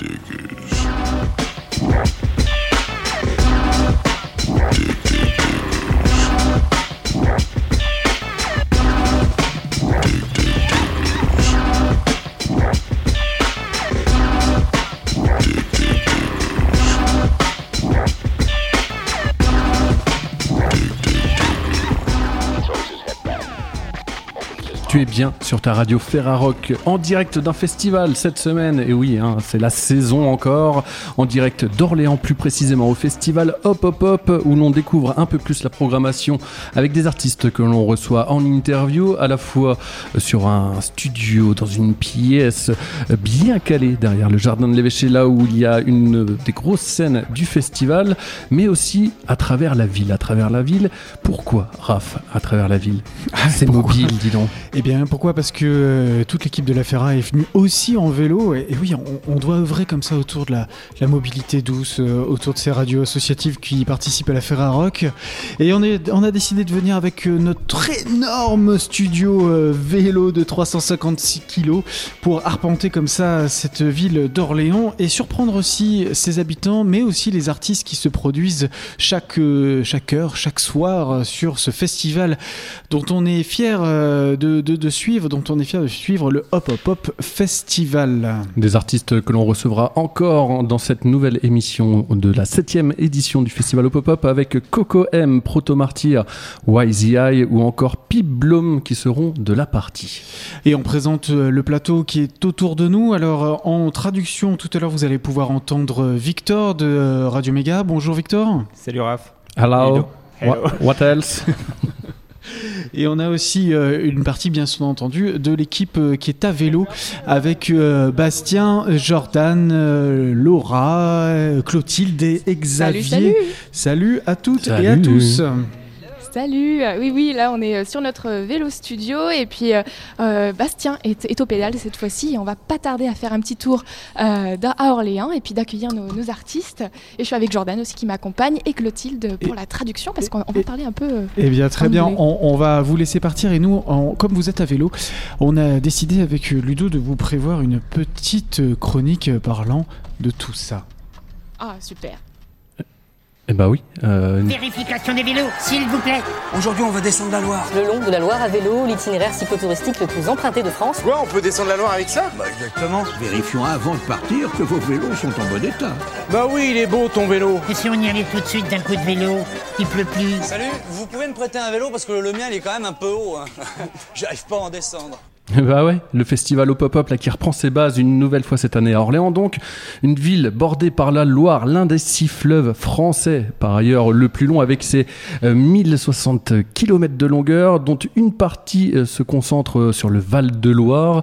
dig Tu es bien sur ta radio Ferrarock en direct d'un festival cette semaine. Et oui, hein, c'est la saison encore. En direct d'Orléans, plus précisément au festival Hop Hop Hop, où l'on découvre un peu plus la programmation avec des artistes que l'on reçoit en interview, à la fois sur un studio, dans une pièce bien calée derrière le jardin de l'évêché, là où il y a une des grosses scènes du festival, mais aussi à travers la ville. À travers la ville. Pourquoi, Raph, à travers la ville? C'est mobile, dis donc. Eh bien, pourquoi? Parce que euh, toute l'équipe de la Ferra est venue aussi en vélo. Et, oui, on, doit œuvrer comme ça autour de la, mobilité douce, euh, autour de ces radios associatives qui participent à la Ferra Rock. Et on, a décidé de venir avec euh, notre énorme studio vélo de 356 kilos pour arpenter comme ça cette ville d'Orléans et surprendre aussi ses habitants, mais aussi les artistes qui se produisent chaque, chaque heure, chaque soir sur ce festival dont on est fier de, de- de suivre, dont on est fier de suivre le Hop Hop Hop Festival. Des artistes que l'on recevra encore dans cette nouvelle émission de la septième édition du Festival au Pop-Up avec Coco M, Proto Martyr, YZI ou encore Pip Blom qui seront de la partie. Et on présente euh, le plateau qui est autour de nous. Alors euh, en traduction, tout à l'heure vous allez pouvoir entendre euh, Victor de Radio Méga. Bonjour Victor. Salut Raph. Hello. Hello. What, what else? Et on a aussi euh, une partie bien entendu de l'équipe euh, qui est à vélo avec euh, Bastien, Jordan, euh, Laura, Clotilde et Xavier. salut. Salut à toutes et à tous. Salut, Euh, oui oui là on est euh, sur notre euh, vélo studio et puis euh, Bastien est, est au pédale cette fois-ci et on va pas tarder à faire un petit tour euh, à Orléans et puis d'accueillir nos, nos artistes et je suis avec Jordan aussi qui m'accompagne et Clotilde pour Et- la traduction parce qu'on on va parler un peu Eh bien, très bien. On, on va vous laisser partir. Et nous, comme vous êtes à vélo, on a décidé avec Ludo de vous prévoir une petite chronique parlant de tout ça. ah super Eh bah oui. euh, Vérification des vélos, s'il vous plaît. Aujourd'hui, on va descendre la Loire. Le long de la Loire à vélo, l'itinéraire cyclotouristique le plus emprunté de France. Quoi, on peut descendre la Loire avec ça? Bah, exactement. Vérifions avant de partir que vos vélos sont en bon état. Bah oui, il est beau ton vélo. Et si on y allait tout de suite d'un coup de vélo Il pleut plus? Salut, vous pouvez me prêter un vélo parce que le mien, il est quand même un peu haut. hein. J'arrive pas à en descendre. Bah ouais, le festival au pop-up là qui reprend ses bases une nouvelle fois cette année à Orléans donc, une ville bordée par la Loire, l'un des six fleuves français, par ailleurs le plus long avec ses euh, 1060 km de longueur, dont une partie euh, se concentre euh, sur le Val de Loire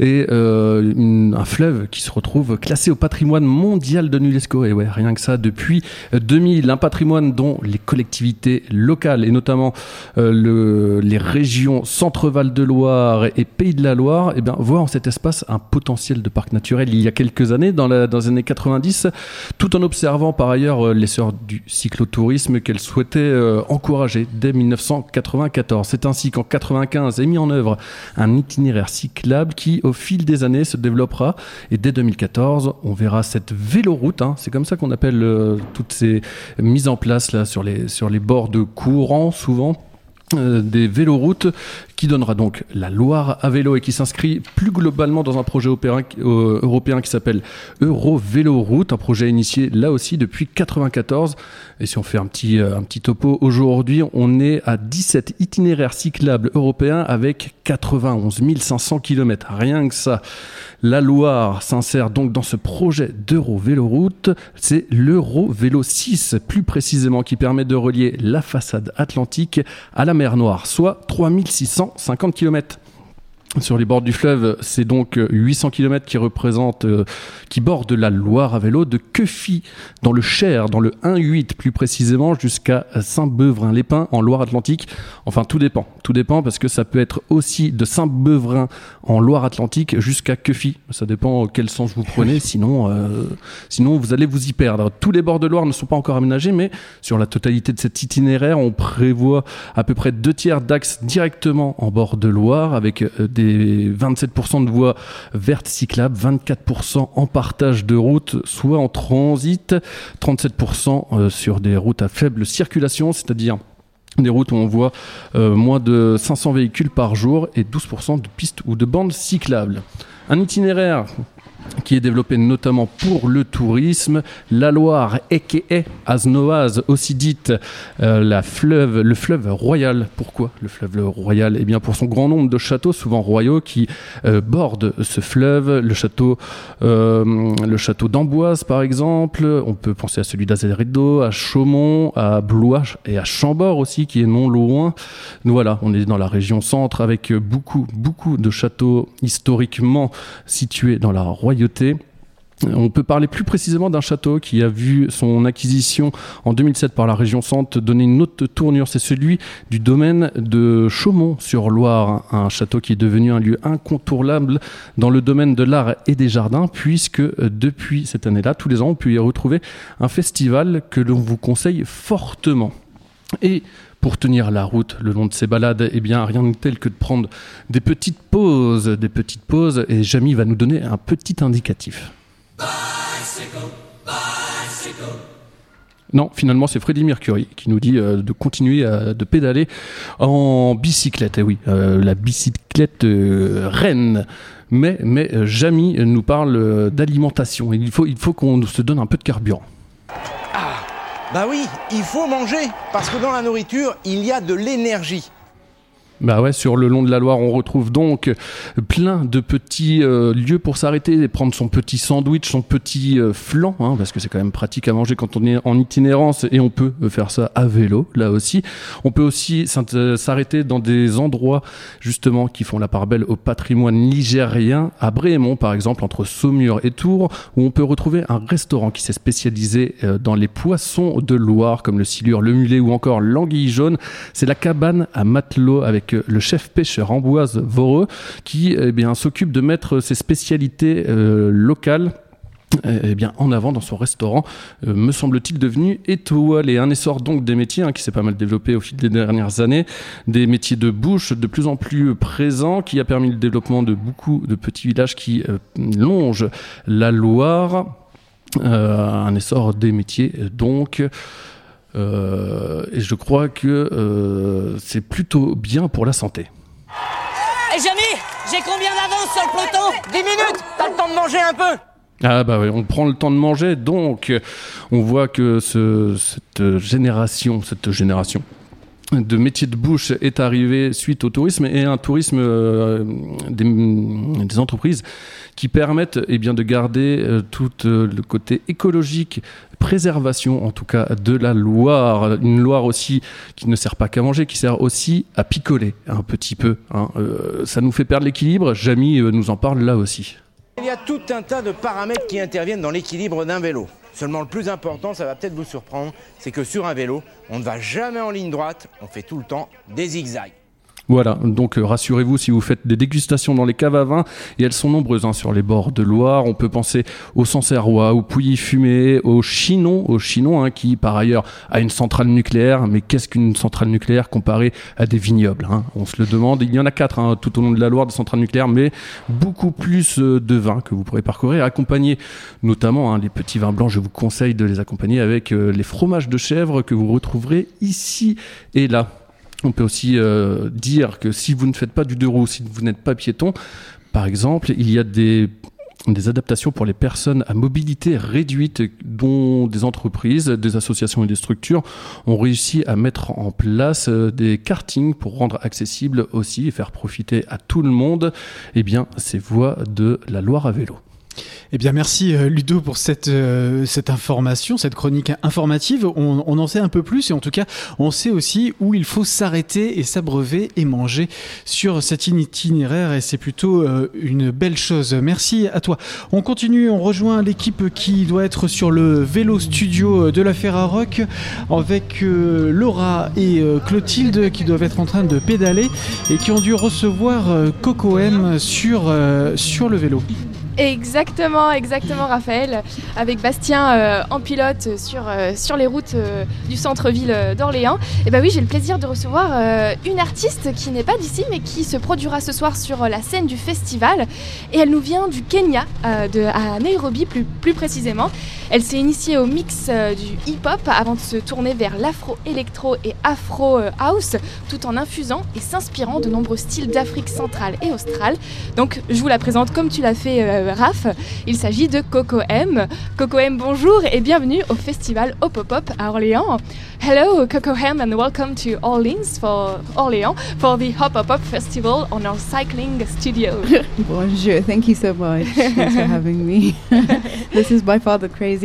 et euh, un fleuve qui se retrouve classé au patrimoine mondial de l'UNESCO. Et ouais, rien que ça depuis euh, 2000, un patrimoine dont les collectivités locales et notamment euh, le- les régions Centre-Val de Loire et Pays de la Loire eh bien, voient en cet espace un potentiel de parc naturel. Il y a quelques années, dans, les années 90, tout en observant par ailleurs euh, l'essor du cyclotourisme qu'elle souhaitait euh, encourager dès 1994. C'est ainsi qu'en 95 est mis en œuvre un itinéraire cyclable qui, au fil des années, se développera. Et dès 2014, on verra cette véloroute, hein, c'est comme ça qu'on appelle euh, toutes ces mises en place là sur les, sur les bords de courants souvent des véloroutes qui donnera donc la Loire à vélo et qui s'inscrit plus globalement dans un projet euh, européen qui s'appelle Euro Véloroute, un projet initié là aussi depuis 94. Et si on fait un petit, euh, un petit topo aujourd'hui, on est à 17 itinéraires cyclables européens avec 91 500 km. Rien que ça. La Loire s'insère donc dans ce projet d'Euro Véloroute. C'est l'Euro Vélo 6, plus précisément, qui permet de relier la façade atlantique à la mer Noire, soit 3650 km. Sur les bords du fleuve, c'est donc euh, 800 km qui représentent, euh, qui bordent la Loire à vélo de Queufy dans le Cher, dans le 1-8 plus précisément, jusqu'à Saint-Beuvrin-les-Pins en Loire-Atlantique. Enfin, tout dépend. Tout dépend parce que ça peut être aussi de Saint-Beuvrin en Loire-Atlantique jusqu'à Queufy. Ça dépend quel sens vous prenez. Sinon, euh, sinon vous allez vous y perdre. Tous les bords de Loire ne sont pas encore aménagés, mais sur la totalité de cet itinéraire, on prévoit à peu près deux tiers d'axes directement en bord de Loire avec euh, des des 27% de voies vertes cyclables, 24% en partage de route, soit en transit, 37% euh, sur des routes à faible circulation, c'est-à-dire des routes où on voit euh, moins de 500 véhicules par jour et 12% de pistes ou de bandes cyclables. Un itinéraire qui est développé notamment pour le tourisme. La Loire, aka Aznoaz, aussi dite euh, la fleuve, le fleuve royal. Pourquoi le fleuve royal? Eh bien pour son grand nombre de châteaux, souvent royaux, qui euh, bordent ce fleuve. Le château, euh, le château d'Amboise par exemple. On peut penser à celui d'Azeredo, à Chaumont, à Blois et à Chambord aussi, qui est non loin. Voilà, on est dans la région centre avec beaucoup, beaucoup de châteaux historiquement situés dans la royauté on peut parler plus précisément d'un château qui a vu son acquisition en 2007 par la région Centre donner une autre tournure. C'est celui du domaine de Chaumont-sur-Loire, un château qui est devenu un lieu incontournable dans le domaine de l'art et des jardins, puisque euh, depuis cette année-là, tous les ans, on peut y retrouver un festival que l'on vous conseille fortement. Et pour tenir la route le long de ces balades, eh bien, rien de tel que de prendre des petites pauses, des petites pauses, et Jamie va nous donner un petit indicatif. Non, finalement, c'est Freddie Mercury qui nous dit euh, de continuer à, de pédaler en bicyclette. Et eh oui, euh, la bicyclette euh, reine. Mais, mais Jamie nous parle d'alimentation. Il faut, il faut qu'on se donne un peu de carburant. Bah oui, il faut manger, parce que dans la nourriture, il y a de l'énergie. Bah ouais, sur le long de la Loire, on retrouve donc plein de petits euh, lieux pour s'arrêter et prendre son petit sandwich, son petit euh, flan, hein, parce que c'est quand même pratique à manger quand on est en itinérance et on peut faire ça à vélo, là aussi. On peut aussi s'arrêter dans des endroits justement qui font la part belle au patrimoine ligérien, à Brémont par exemple, entre Saumur et Tours, où on peut retrouver un restaurant qui s'est spécialisé euh, dans les poissons de Loire, comme le silure, le mulet ou encore l'anguille jaune. C'est la cabane à matelot avec le chef pêcheur Amboise Voreux qui eh s'occupe de mettre ses spécialités euh, locales eh bien, en avant dans son restaurant, euh, me semble-t-il devenu étoilé. Un essor donc des métiers hein, qui s'est pas mal développé au fil des dernières années, des métiers de bouche de plus en plus présents, qui a permis le développement de beaucoup de petits villages qui euh, longent la Loire. un essor des métiers donc. Euh, et je crois que euh, c'est plutôt bien pour la santé. Et Jamie, j'ai combien d'avance sur le peloton? 10 minutes? T'as le temps de manger un peu? Ah bah oui, on prend le temps de manger, donc on voit que ce, cette génération, cette génération, de métier de bouche est arrivé suite au tourisme et un tourisme euh, des, entreprises qui permettent eh bien, de garder euh, tout euh, le côté écologique, préservation en tout cas de la Loire. Une Loire aussi qui ne sert pas qu'à manger, qui sert aussi à picoler un petit peu. Hein. ça nous fait perdre l'équilibre. Jamie nous en parle là aussi. Il y a tout un tas de paramètres qui interviennent dans l'équilibre d'un vélo. Seulement le plus important, ça va peut-être vous surprendre, c'est que sur un vélo, on ne va jamais en ligne droite, on fait tout le temps des zigzags. Voilà, donc euh, rassurez-vous si vous faites des dégustations dans les caves à vin, et elles sont nombreuses hein, sur les bords de Loire. On peut penser au Sancerrois, au Pouilly-Fumé, au Chinon, au Chinon hein, qui par ailleurs a une centrale nucléaire. Mais qu'est-ce qu'une centrale nucléaire comparée à des vignobles hein? On se le demande. Il y en a quatre hein, tout au long de la Loire des centrales nucléaires, mais beaucoup plus euh, de vins que vous pourrez parcourir, accompagner notamment les petits vins blancs. Je vous conseille de les accompagner avec euh, les fromages de chèvre que vous retrouverez ici et là. On peut aussi euh, dire que si vous ne faites pas du deux roues, si vous n'êtes pas piéton, par exemple, il y a des, adaptations pour les personnes à mobilité réduite dont des entreprises, des associations et des structures ont réussi à mettre en place euh, des kartings pour rendre accessible aussi et faire profiter à tout le monde eh bien, ces voies de la Loire à vélo. Eh bien, merci euh, Ludo pour cette, euh, cette information, cette chronique informative. On, en sait un peu plus et en tout cas, on sait aussi où il faut s'arrêter et s'abreuver et manger sur cet itinéraire et c'est plutôt euh, une belle chose. Merci à toi. On continue, on rejoint l'équipe qui doit être sur le vélo studio de la Ferrarock avec Laura et Clotilde qui doivent être en train de pédaler et qui ont dû recevoir Coco M sur le vélo. Exactement, exactement, Raphaël. Avec Bastien euh, en pilote sur, euh, les routes euh, du centre-ville d'Orléans. Et bah oui, j'ai le plaisir de recevoir une artiste qui n'est pas d'ici, mais qui se produira ce soir sur la scène du festival. Et elle nous vient du Kenya, à Nairobi plus précisément. Elle s'est initiée au mix euh, du hip-hop avant de se tourner vers l'afro-électro et afro-house, tout en infusant et s'inspirant de nombreux styles d'Afrique centrale et australe. Donc je vous la présente comme tu l'as fait, euh, Raph. Il s'agit de Coco M. Coco M, bonjour et bienvenue au festival Hop Hop Hop à Orléans. Hello, Coco M, and welcome to Orleans Orléans for the Hop Hop Hop Festival on our cycling studio. Bonjour, thank you so much. Thanks for having me. this is by far the craziest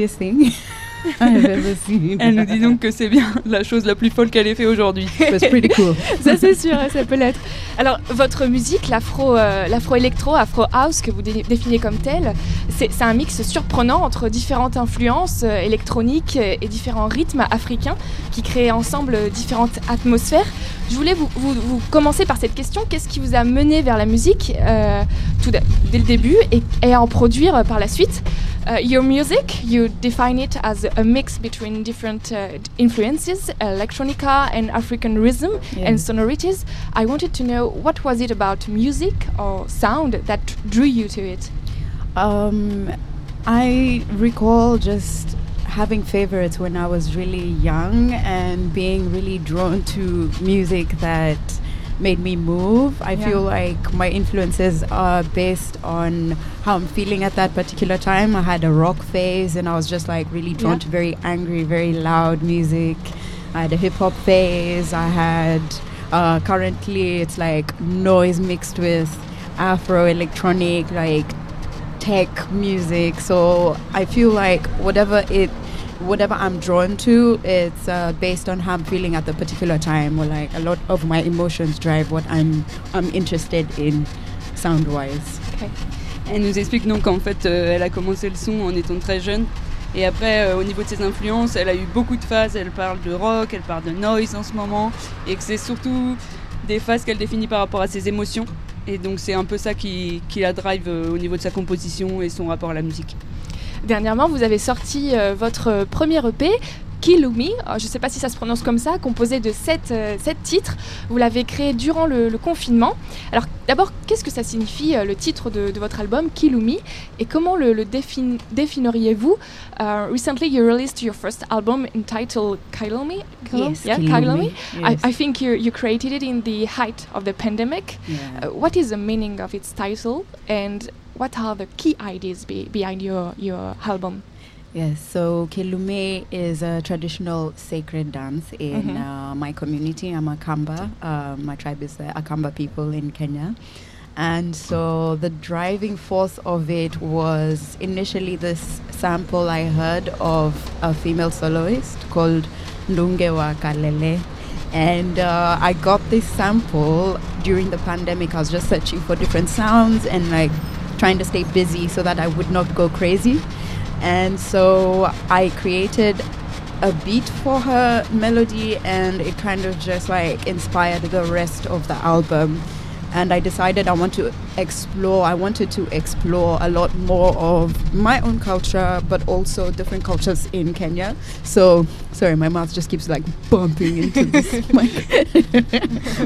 Elle nous dit donc que c'est bien la chose la plus folle qu'elle ait fait aujourd'hui. Pretty cool. ça c'est sûr, ça peut l'être. Alors votre musique, l'afro, euh, l'afro-électro, afro-house que vous dé- définissez comme tel, c'est, un mix surprenant entre différentes influences euh, électroniques euh, et différents rythmes africains qui créent ensemble euh, différentes atmosphères. Je voulais vous, vous- vous commencer par cette question qu'est-ce qui vous a mené vers la musique euh, tout dès le début et, et à en produire par la suite? Uh, your music, you define it as a mix between different uh, influences, electronica and African rhythm Yeah. and sonorities. I wanted to know what was it about music or sound that drew you to it? Um, I recall just having favorites when I was really young and being really drawn to music that made me move. I feel like my influences are based on how I'm feeling at that particular time. I had a rock phase and I was just like really drawn Yeah. to very angry, very loud music. I had a hip hop phase. I had uh, currently it's like noise mixed with Afro electronic, like tech music. So I feel like whatever it, whatever I'm drawn to, it's uh, based on how I'm feeling at the particular time, or like a lot of my emotions drive what I'm I'm interested in, sound wise. Elle nous explique donc qu'en fait, euh, elle a commencé le son en étant très jeune. Et après, euh, au niveau de ses influences, elle a eu beaucoup de phases. Elle parle de rock, elle parle de noise en ce moment. Et que c'est surtout des phases qu'elle définit par rapport à ses émotions. Et donc, c'est un peu ça qui, qui la drive euh, au niveau de sa composition et son rapport à la musique. Dernièrement, vous avez sorti euh, votre premier EP, Kilumi, Euh, je ne sais pas si ça se prononce comme ça, composé de sept, euh, sept titres. Vous l'avez créé durant le, le confinement. Alors d'abord, qu'est-ce que ça signifie euh, le titre de, de votre album, Kilumi, et comment le, le défin- définiriez-vous? Uh, Recently, you released your first album entitled Kilumi. Yes, yeah, Kilumi, Kilumi. I, yes. I think you, you created it in the height of the pandemic. Yeah. Uh, what is the meaning of its title, and what are the key ideas be- behind your, your album? Yes, so Kelume is a traditional sacred dance in Mhm. uh, my community. I'm a Kamba. Uh, my tribe is the Akamba people in Kenya. And so the driving force of it was initially this sample I heard of a female soloist called Ndungewa Kalele. And uh, I got this sample during the pandemic. I was just searching for different sounds and like trying to stay busy so that I would not go crazy. And so I created a beat for her melody and it kind of just like inspired the rest of the album. And I decided I want to explore, I wanted to explore a lot more of my own culture, but also different cultures in Kenya. So, sorry, my mouth just keeps like bumping into this mic.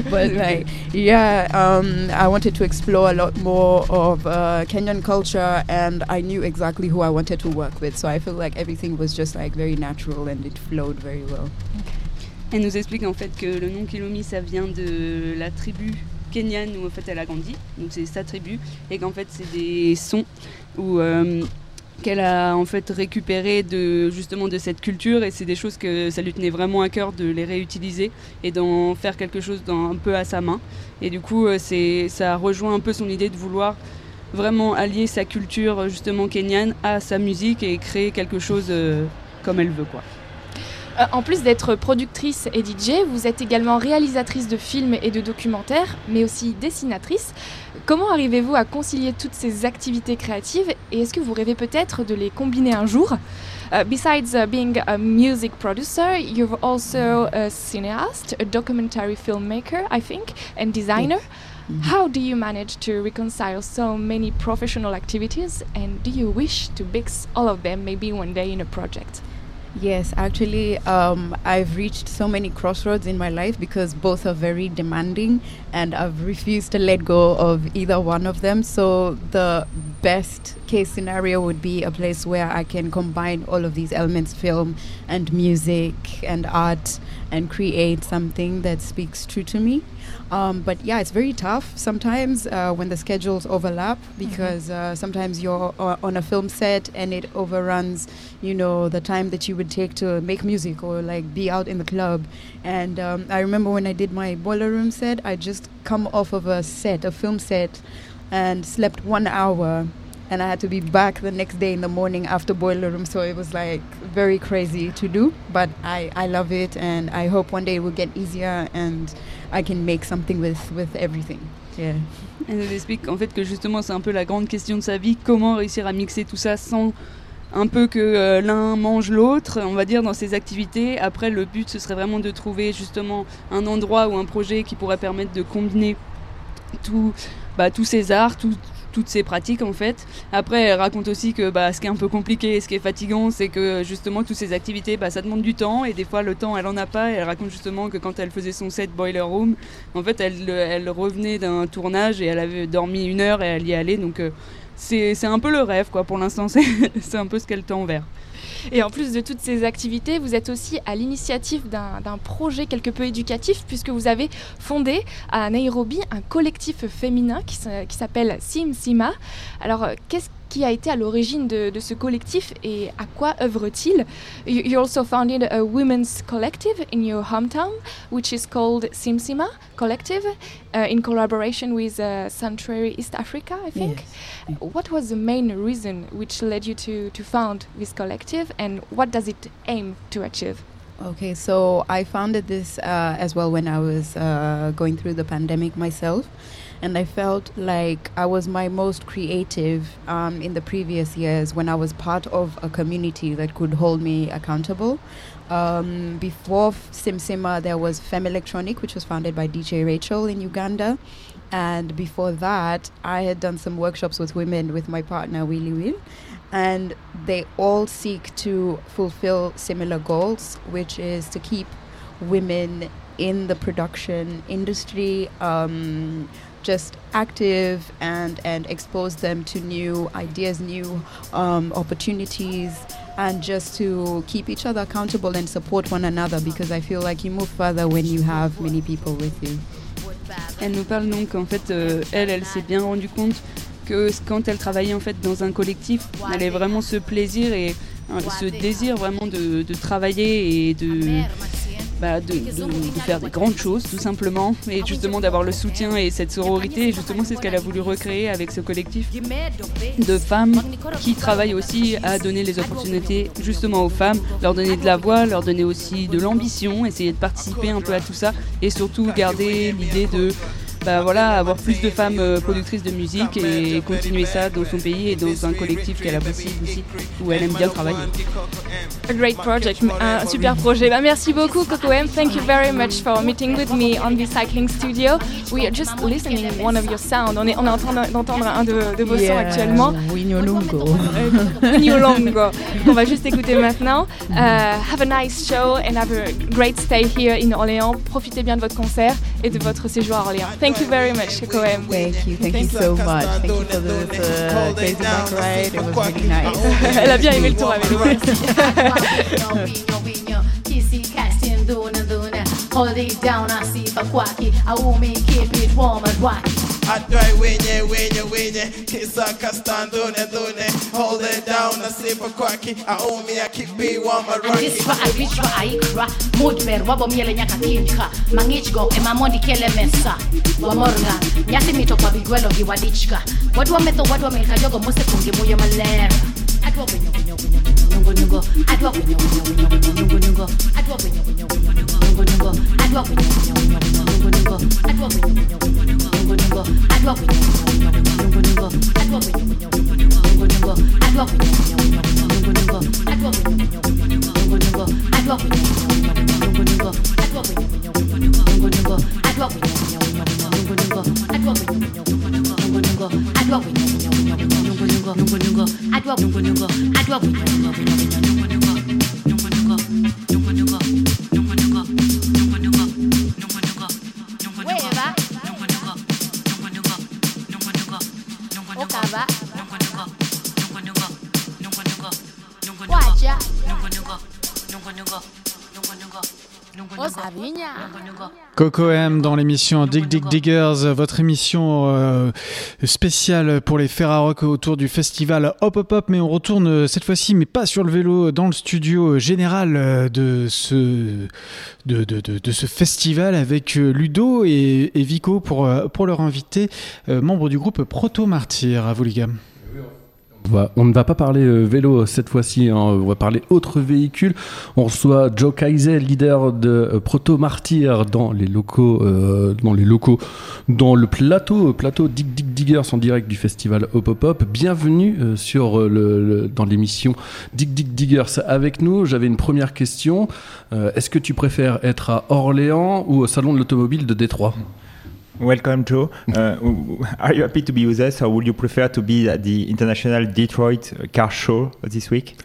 but like, yeah, um, I wanted to explore a lot more of uh, Kenyan culture, and I knew exactly who I wanted to work with. So I feel like everything was just like very natural and it flowed very well. Elle nous explique en fait que le nom Kilomi ça vient de la tribu kenyane où en fait elle a grandi, donc c'est sa tribu, et qu'en fait c'est des sons où euh, qu'elle a en fait récupéré de justement de cette culture et c'est des choses que ça lui tenait vraiment à cœur de les réutiliser et d'en faire quelque chose un peu à sa main. Et du coup euh, c'est ça rejoint un peu son idée de vouloir vraiment allier sa culture justement kenyane à sa musique et créer quelque chose euh, comme elle veut quoi. Euh, en plus d'être productrice et DJ, vous êtes également réalisatrice de films et de documentaires, mais aussi dessinatrice. Comment arrivez-vous à concilier toutes ces activités créatives et est-ce que vous rêvez peut-être de les combiner un jour? Uh, besides uh, being a music producer, you're also a cineast, a documentary filmmaker, I think, and designer. How do you manage to reconcile so many professional activities and do you wish to mix all of them maybe one day in a project? Yes, actually, um, I've reached so many crossroads in my life because both are very demanding, and I've refused to let go of either one of them. So, the best case scenario would be a place where I can combine all of these elements film and music and art and create something that speaks true to me. Um, but yeah, it's very tough sometimes uh, when the schedules overlap because uh, sometimes you're uh, on a film set and it overruns, you know, the time that you would take to make music or like be out in the club. And um, I remember when I did my boiler room set, I just come off of a set, a film set, and slept one hour. And I had to be back the next day in the morning after boiler room, so it was like very crazy to do. But I, I love it, and I hope one day it will get easier and I can make something with, with everything. Yeah. Elle nous explique en fait que justement c'est un peu la grande question de sa vie, comment réussir à mixer tout ça sans un peu que euh, l'un mange l'autre, on va dire, dans ses activités. Après, le but, ce serait vraiment de trouver justement un endroit ou un projet qui pourrait permettre de combiner tout, bah, tous ces arts, tout- toutes ces pratiques en fait. Après, elle raconte aussi que bah, ce qui est un peu compliqué et ce qui est fatigant, c'est que justement toutes ces activités, bah, ça demande du temps et des fois le temps, elle en a pas. Elle raconte justement que quand elle faisait son set Boiler Room, en fait, elle, revenait d'un tournage et elle avait dormi une heure et elle y allait. Donc euh, c'est un peu le rêve quoi. Pour l'instant, c'est un peu ce qu'elle tend vers. Et en plus de toutes ces activités, vous êtes aussi à l'initiative d'un projet quelque peu éducatif puisque vous avez fondé à Nairobi un collectif féminin qui s'appelle Sim Sima. Alors, euh, qu'est-ce qui a été à l'origine de, de ce collectif et à quoi œuvre-t-il? You, you also founded a women's collective in your hometown, which is called Sim Sima Collective, uh, in collaboration with uh, Sanctuary East Africa, I think. What was the main reason which led you to, to found this collective and what does it aim to achieve? Okay, so I founded this uh, as well when I was uh, going through the pandemic myself. And I felt like I was my most creative um, in the previous years when I was part of a community that could hold me accountable. Um, before SimSima, there was Fem Electronic, which was founded by DJ Rachel in Uganda. And before that, I had done some workshops with women with my partner, Willy Will. And they all seek to fulfill similar goals, which is to keep women in the production industry um, just active and, and expose them to new ideas, new um, opportunities, and just to keep each other accountable and support one another because I feel like you move further when you have many people with you. Elle nous parle donc en fait, euh, elle, elle s'est bien rendue compte que quand elle travaillait en fait dans un collectif, elle avait vraiment ce plaisir et euh, ce désir vraiment de, de travailler et de, bah, de, de- de faire des grandes choses tout simplement. Et justement d'avoir le soutien et cette sororité et justement c'est ce qu'elle a voulu recréer avec ce collectif de femmes qui travaillent aussi à donner les opportunités justement aux femmes, leur donner de la voix, leur donner aussi de l'ambition, essayer de participer un peu à tout ça et surtout garder l'idée de bah voilà, avoir plus de femmes euh, productrices de musique et continuer ça dans son pays et dans un collectif qu'elle a aussi, où elle aime bien travailler. A great project, un super projet. Bah, merci beaucoup Coco M. Thank you very much for meeting with me on the cycling studio. We are just listening one of your sound. On est, on est en train d'entendre un de, de vos sons actuellement. Winyolongo. Winyolongo. On va juste écouter maintenant. Uh, have a nice show and have a great stay here in Orléans. Profitez bien de votre concert et de votre séjour à Orléans. Thank you very much Coco M. Thank you, thank you so much. Thank you for this uh, crazy bike ride. It was really nice. Elle a bien aimé le tour à vélo. Kissy casting doing and doing it. Hold it down, I see for quacky. I will me keep it warm and wacky. Adwai wenye wenye wenye kisa kastandune dune hold it down a simple quacky. I own me a kipi, one more runny. This nasipa kwaki aumi akipiwa marwakispa abichwa aikra mudmer wabomiele nyaka kinka mang'ichgo emamondi kele mesa wamorga nyasi mito kwa bigwelo gi wadichka wadwa metho wadwa milka jogo mosekungi muyo maler adwa wenyogonyogonyogonyogonyogo adwa wenyogonyogonyogonyogonyogo adwa wenyogonyogonyogonyogonyogo adwa wenyo Look. Coco M dans l'émission Dig Dig Diggers, votre émission euh, spéciale pour les Ferrarock autour du festival Hop Hop Hop, mais on retourne euh, cette fois-ci, mais pas sur le vélo, dans le studio général euh, de ce, de, de, de, de ce festival avec euh, Ludo et, et Vico pour, euh, pour leur inviter, euh, membre du groupe Proto Martyr. À vous les gars. On, ne va pas parler euh, vélo cette fois-ci, hein, on va parler autre véhicule. On reçoit Joe Kaisel, leader de euh, Proto Martyr dans les locaux, euh, dans les locaux, dans le plateau, plateau Dig Dig Diggers en direct du festival Hop Hop Hop. Bienvenue sur dans l'émission Dig Dig Diggers avec nous. J'avais une première question. Est-ce que tu préfères être à Orléans ou au salon de l'automobile de Détroit? Welcome, Joe. Uh, are you happy to be with us, or would you prefer to be at the International Detroit Car Show this week?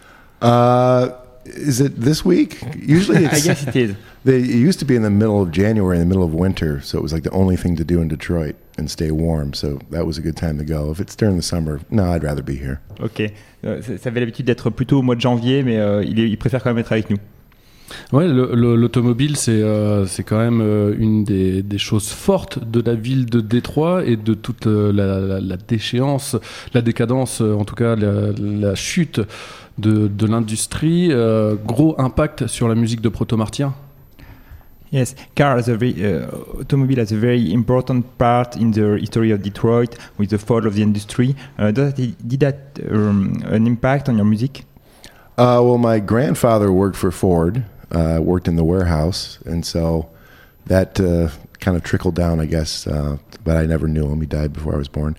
Uh, is it this week? Usually, I guess it is. They, it used to be in the middle of January, in the middle of winter, so it was like the only thing to do in Detroit and stay warm. So that was a good time to go. If it's during the summer, no, I'd rather be here. Ok. Euh, ça avait l'habitude d'être plutôt au mois de janvier, mais euh, il, est- il préfère quand même être avec nous. Ouais, le- le- l'automobile, c'est euh, c'est quand même euh, une des, des choses fortes de la ville de Détroit et de toute euh, la, la- la déchéance, la décadence, euh, en tout cas la, la chute de, de l'industrie. euh, gros impact sur la musique de Proto Martyr. Yes, car as a very, uh, automobile has a very important part in the history of Detroit with the fall of the industry. Uh, does that, did that um, an impact on your music? Uh, well, my grandfather worked for Ford, uh, worked in the warehouse, and so that uh, kind of trickled down, I guess. Uh, but I never knew him; he died before I was born.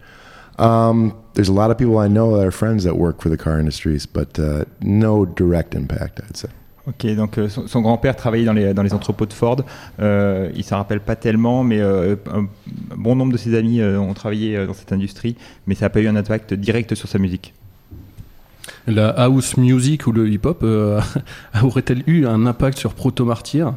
Um, there's a lot of people I know that are friends that work for the car industries, but uh, no direct impact, I'd say. Ok, donc euh, son, grand-père travaillait dans les, dans les entrepôts de Ford. Euh, il ne s'en rappelle pas tellement, mais euh, un bon nombre de ses amis ont travaillé dans cette industrie, mais ça n'a pas eu un impact direct sur sa musique. La house music ou le hip-hop euh, aurait-elle eu un impact sur Proto Martyr?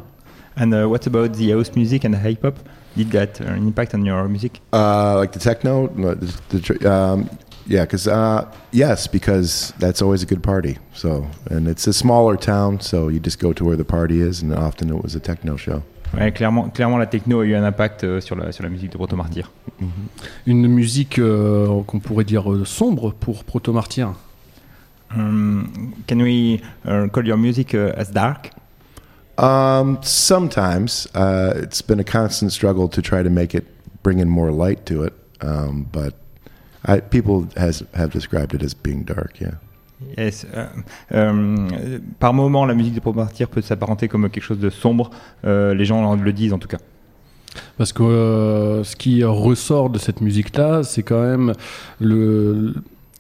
And uh, what about the house music and the hip hop? Did that uh, an impact on your music? Uh, like the techno, no, the, the, um, yeah, because uh, yes, because that's always a good party. So, and it's a smaller town, so you just go to where the party is, and often it was a techno show. Ouais, clairement, clairement, la techno a eu un impact euh, sur, la, sur la musique de Proto Martyr. Une musique euh, qu'on pourrait dire euh, sombre pour Proto Martyr? Um, can we uh, call your music uh, as dark? Um, sometimes uh, it's been a constant struggle to try to make it bring in more light to it, um, but I, people has have described it as being dark. Yeah. Yes, euh, euh, par moment, la musique de Proto Martyr peut s'apparenter comme quelque chose de sombre. Euh, les gens le disent en tout cas. Parce que euh, ce qui ressort de cette musique-là, c'est quand même le,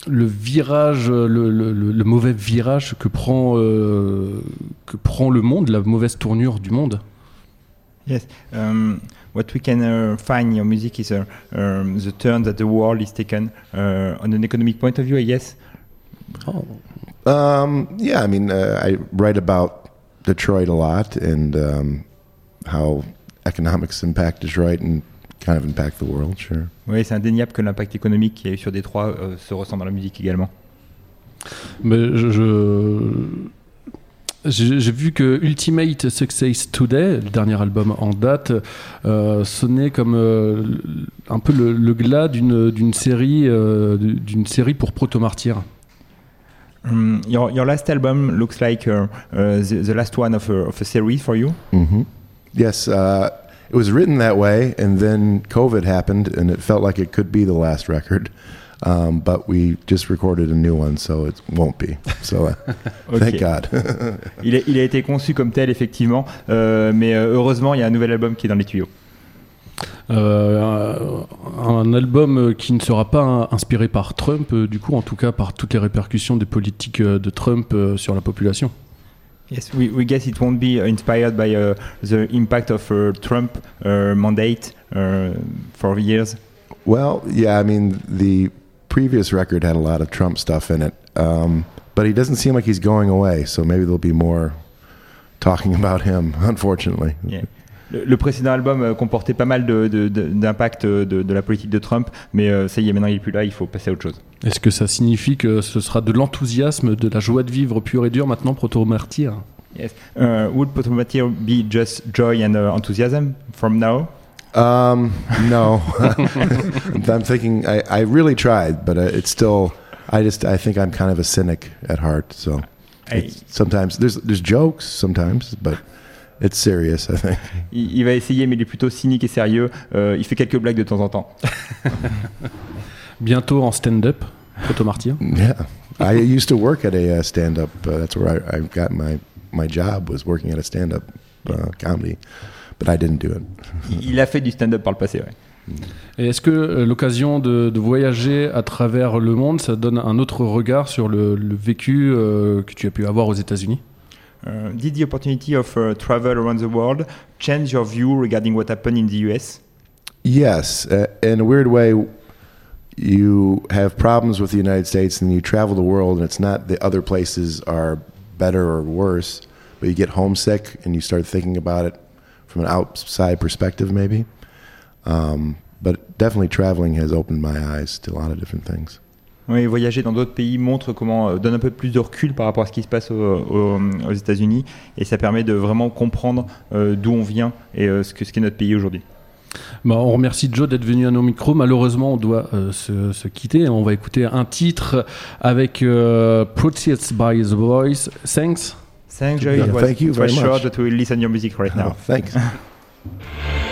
le virage, le, le- le- le mauvais virage que prend, euh, que prend le monde, la mauvaise tournure du monde. Yes. Um, what we can uh, find in your music is uh, um, the turn that the world is taken uh, on an economic point of view, I guess. Um, yeah, I mean, uh, I write about Detroit a lot and um, how economics impact Detroit and kind of impact the world. Sure. Oui, c'est indéniable que l'impact économique qu'il y a eu sur Détroit euh, se ressent dans la musique également. Mais je. je- J'ai vu que Ultimate Success Today, le dernier album en date, euh, sonnait comme euh, un peu le, le glas d'une d'une série, euh, d'une série pour Proto Martyr. Um, your, your last album looks like uh, uh, the, the last one of a, of a series for you? hmm Yes, uh, it was written that way, and then COVID happened, and it felt like it could be the last record. Um, but we just recorded a new one, so it won't be. So uh, thank Ok. God. il, a, il a été conçu comme tel, effectivement, euh, mais euh, heureusement, il y a un nouvel album qui est dans les tuyaux. Euh, un, un album qui ne sera pas inspiré par Trump, du coup, en tout cas par toutes les répercussions des politiques de Trump sur la population. Yes, we, we guess it won't be uh, inspired by uh, the impact of uh, Trump uh, mandate uh, for years. Well, yeah, I mean, the previous record had a lot of Trump stuff in it, um, but he doesn't seem like he's going away. So maybe there'll be more talking about him. Unfortunately. Yeah. Le, le précédent album euh, comportait pas mal de- de- de- d'impact de, de, de la politique de Trump, mais euh, ça y est, maintenant il est plus là, il faut passer à autre chose. Est-ce que ça signifie que ce sera de l'enthousiasme, de la joie de vivre pure et dure maintenant Proto Martyr? Yes. Uh, would Potomac be just joy and uh, enthusiasm from now? Um, no, I'm thinking I, I really tried, but uh, it's still. I just I think I'm kind of a cynic at heart. So sometimes there's there's jokes sometimes, but it's serious. I think. Il, il va essayer, mais il est plutôt cynique et sérieux. Euh, il fait quelques blagues de temps en temps. Bientôt en stand-up, Proto Martyr Yeah, I used to work at a uh, stand-up. Uh, that's where I, I got my my job was working at a stand-up uh, comedy, but I didn't do it. Il a fait du stand-up par le passé, ouais. Et est-ce que euh, l'occasion de, de voyager à travers le monde, ça donne un autre regard sur le, le vécu euh, que tu as pu avoir aux États-Unis? Did the opportunity of uh, travel around the world change your view regarding what happened in the US? Yes, uh, in a weird way, you have problems with the United States, and you travel the world, and it's not the other places are better or worse, but you get homesick and you start thinking about it from an outside perspective, maybe. Um, but definitely, traveling has opened my eyes to a lot of different things. Oui, voyager dans d'autres pays montre comment euh, donne un peu plus de recul par rapport à ce qui se passe au- au- aux États-Unis et ça permet de vraiment comprendre euh, d'où on vient et euh, ce que ce qu'est notre pays aujourd'hui. Bah, on remercie Joe d'être venu à nos micros. Malheureusement, on doit euh, se, se quitter. On va écouter un titre avec euh, Protest by the Voice. Thanks. Thank you. Yeah, It was, thank you it was very sure much. that we listen your music right now. Oh, thanks.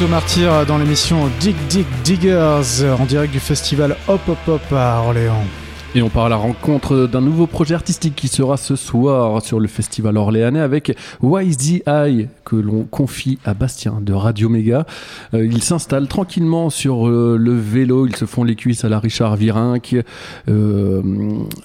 enough. Proto Martyr dans l'émission Dig Dig Diggers en direct du festival Hop Hop Hop à Orléans. Et on part à la rencontre d'un nouveau projet artistique qui sera ce soir sur le festival orléanais avec YZI que l'on confie à Bastien de Radio Méga. Euh, ils s'installent tranquillement sur euh, le vélo, ils se font les cuisses à la Richard Virenque. Euh,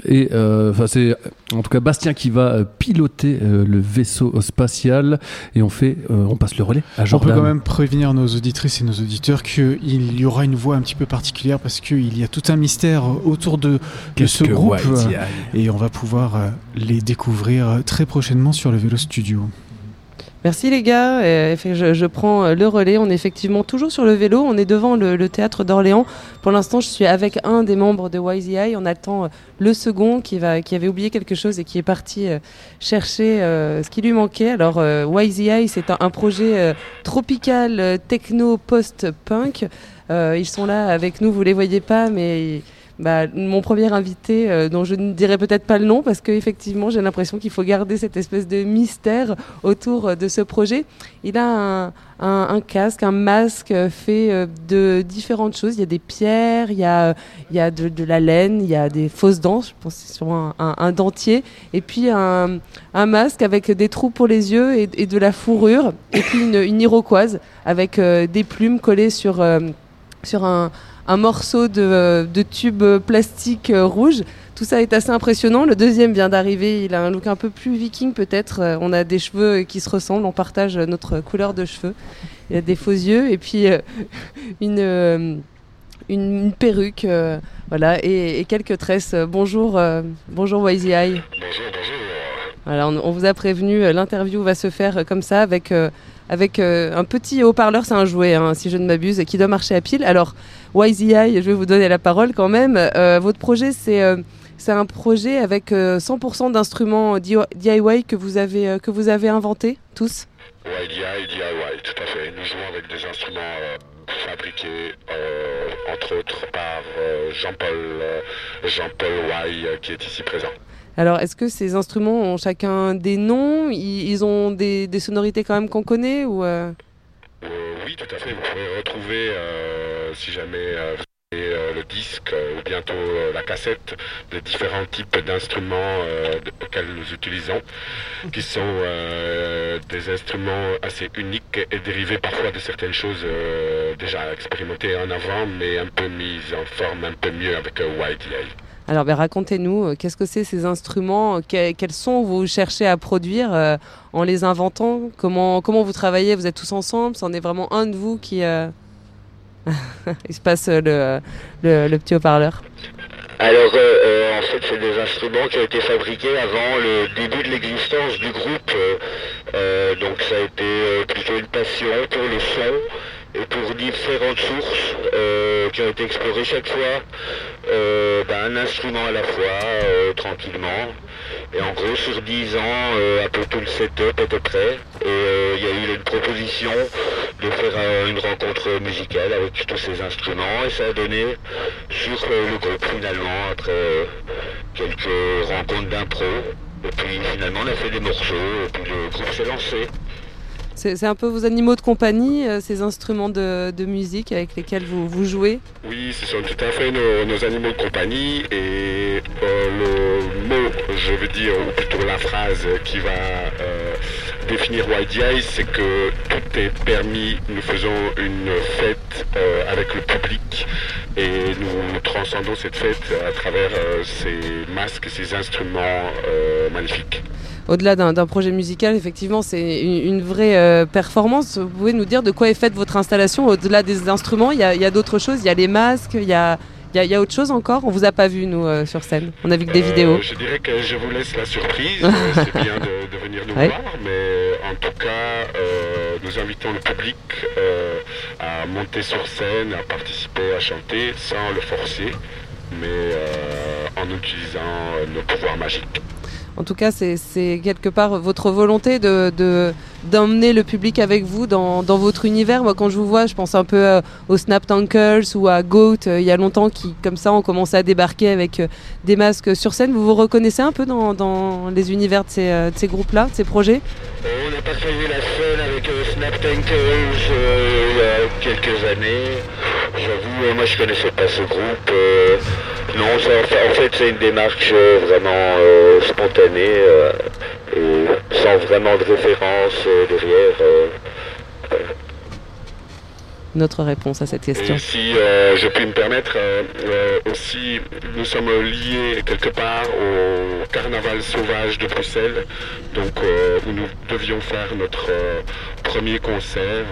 et euh, enfin c'est en tout cas Bastien qui va piloter le vaisseau spatial et on fait, on passe le relais à On peut Jordan. quand même prévenir nos auditrices et nos auditeurs qu'il y aura une voix un petit peu particulière parce qu'il y a tout un mystère autour de, ce groupe et on va pouvoir les découvrir très prochainement sur le Vélo Studio. Merci les gars, je, prends euh, le relais. On est effectivement toujours sur le vélo, on est devant le, théâtre d'Orléans. Pour l'instant, je suis avec un des membres de YZI. On attend euh, le second qui, va, qui avait oublié quelque chose et qui est parti euh, chercher ce qui lui manquait. Alors YZI, c'est un, un projet tropical, techno, post-punk. Ils sont là avec nous, vous les voyez pas, mais bah, mon premier invité, euh, dont je ne dirai peut-être pas le nom, parce qu'effectivement, j'ai l'impression qu'il faut garder cette espèce de mystère autour euh, de ce projet. Il a un, casque, un masque euh, fait de différentes choses. Il y a des pierres, il y a, de, la laine, il y a des fausses dents, je pense que c'est sûrement un, dentier, et puis un, masque avec des trous pour les yeux et, de la fourrure, et puis une, iroquoise avec des plumes collées sur un, un morceau de, de tube plastique euh, rouge. Tout ça est assez impressionnant. Le deuxième vient d'arriver. Il a un look un peu plus viking peut-être. Euh, On a des cheveux qui se ressemblent. On partage notre couleur de cheveux. Il a des faux yeux et puis euh, une, euh, une, une perruque. euh, voilà, et, et quelques tresses. Bonjour, bonjour YZI. Bonjour, bonjour. Voilà, on, on vous a prévenu, l'interview va se faire comme ça avec, avec euh, un petit haut-parleur, c'est un jouet hein, si je ne m'abuse, qui doit marcher à pile. Alors, YZI, je vais vous donner la parole quand même. Euh, votre projet, c'est euh, c'est un projet avec euh, 100% d'instruments DIY que vous avez, que vous avez inventés, tous? YDI, DIY, tout à fait. Nous jouons avec des instruments fabriqués, entre autres, par Jean-Paul Jean-Paul Y, qui est ici présent. Alors, est-ce que ces instruments ont chacun des noms? Ils, ont des, sonorités quand même qu'on connaît ou euh, Euh, oui, tout à fait. Vous pourrez retrouver, euh, si jamais le disque ou bientôt la cassette, des différents types d'instruments auxquels nous utilisons, qui sont des instruments assez uniques et dérivés parfois de certaines choses déjà expérimentées en avant, mais un peu mises en forme un peu mieux avec YDA. Alors, ben, racontez-nous, euh, qu'est-ce que c'est ces instruments Que- Quels sons vous cherchez à produire euh, en les inventant? Comment, comment vous travaillez? Vous êtes tous ensemble? C'en est vraiment un de vous qui... euh, Il se passe euh, le, le, petit haut-parleur. Alors, euh, euh, en fait, c'est des instruments qui ont été fabriqués avant le début de l'existence du groupe. Euh, euh, donc, ça a été euh, plutôt une passion pour le son et pour différentes sources euh, qui ont été explorées chaque fois. Euh, ben, un instrument à la fois, euh, tranquillement. Et en gros, sur 10 ans, un peu tout le setup à peu près. Et il y a eu une proposition de faire une rencontre musicale avec tous ces instruments. Et ça a donné sur le groupe finalement, après quelques rencontres d'impro. Et puis finalement, on a fait des morceaux. Et puis le groupe s'est lancé. C'est un peu vos animaux de compagnie, euh, ces instruments de, musique avec lesquels vous, jouez Oui, ce sont tout à fait nos, nos animaux de compagnie et euh, le mot, je veux dire, ou plutôt la phrase qui va euh, définir YDI, c'est que tout est permis. Nous faisons une fête euh, avec le public et nous transcendons cette fête à travers euh, ces masques, ces instruments euh, magnifiques. Au-delà d'un projet musical, effectivement, c'est une, vraie performance. Vous pouvez nous dire de quoi est faite votre installation Au-delà des instruments, il y a, a d'autres choses? Il y a les masques Il y a, il y a- il y a autre chose encore? On vous a pas vu, nous, euh, sur scène. On a vu que des Euh, vidéos. Je dirais que je vous laisse la surprise. Euh, c'est bien de, de venir nous Ouais. voir, mais en tout cas, euh, nous invitons le public à monter sur scène, à participer, à chanter sans le forcer, mais en utilisant nos pouvoirs magiques. En tout cas, c'est quelque part votre volonté de de- d'emmener le public avec vous dans, dans votre univers. Moi, quand je vous vois, je pense un peu euh, aux Snap Tankers ou à Goat, euh, il y a longtemps, qui, comme ça, ont commencé à débarquer avec euh, des masques sur scène. Vous vous reconnaissez un peu dans, les univers de ces, groupes-là, de ces projets? On a partagé la scène avec Snap Tankers il y a quelques années. J'avoue, moi je connaissais pas ce groupe. Non, ça, en fait, c'est une démarche euh, vraiment euh, spontanée euh, et sans vraiment de référence euh, derrière. Notre réponse à cette question. Et si je puis me permettre, aussi, nous sommes liés quelque part au carnaval sauvage de Bruxelles, donc où nous devions faire notre premier concert.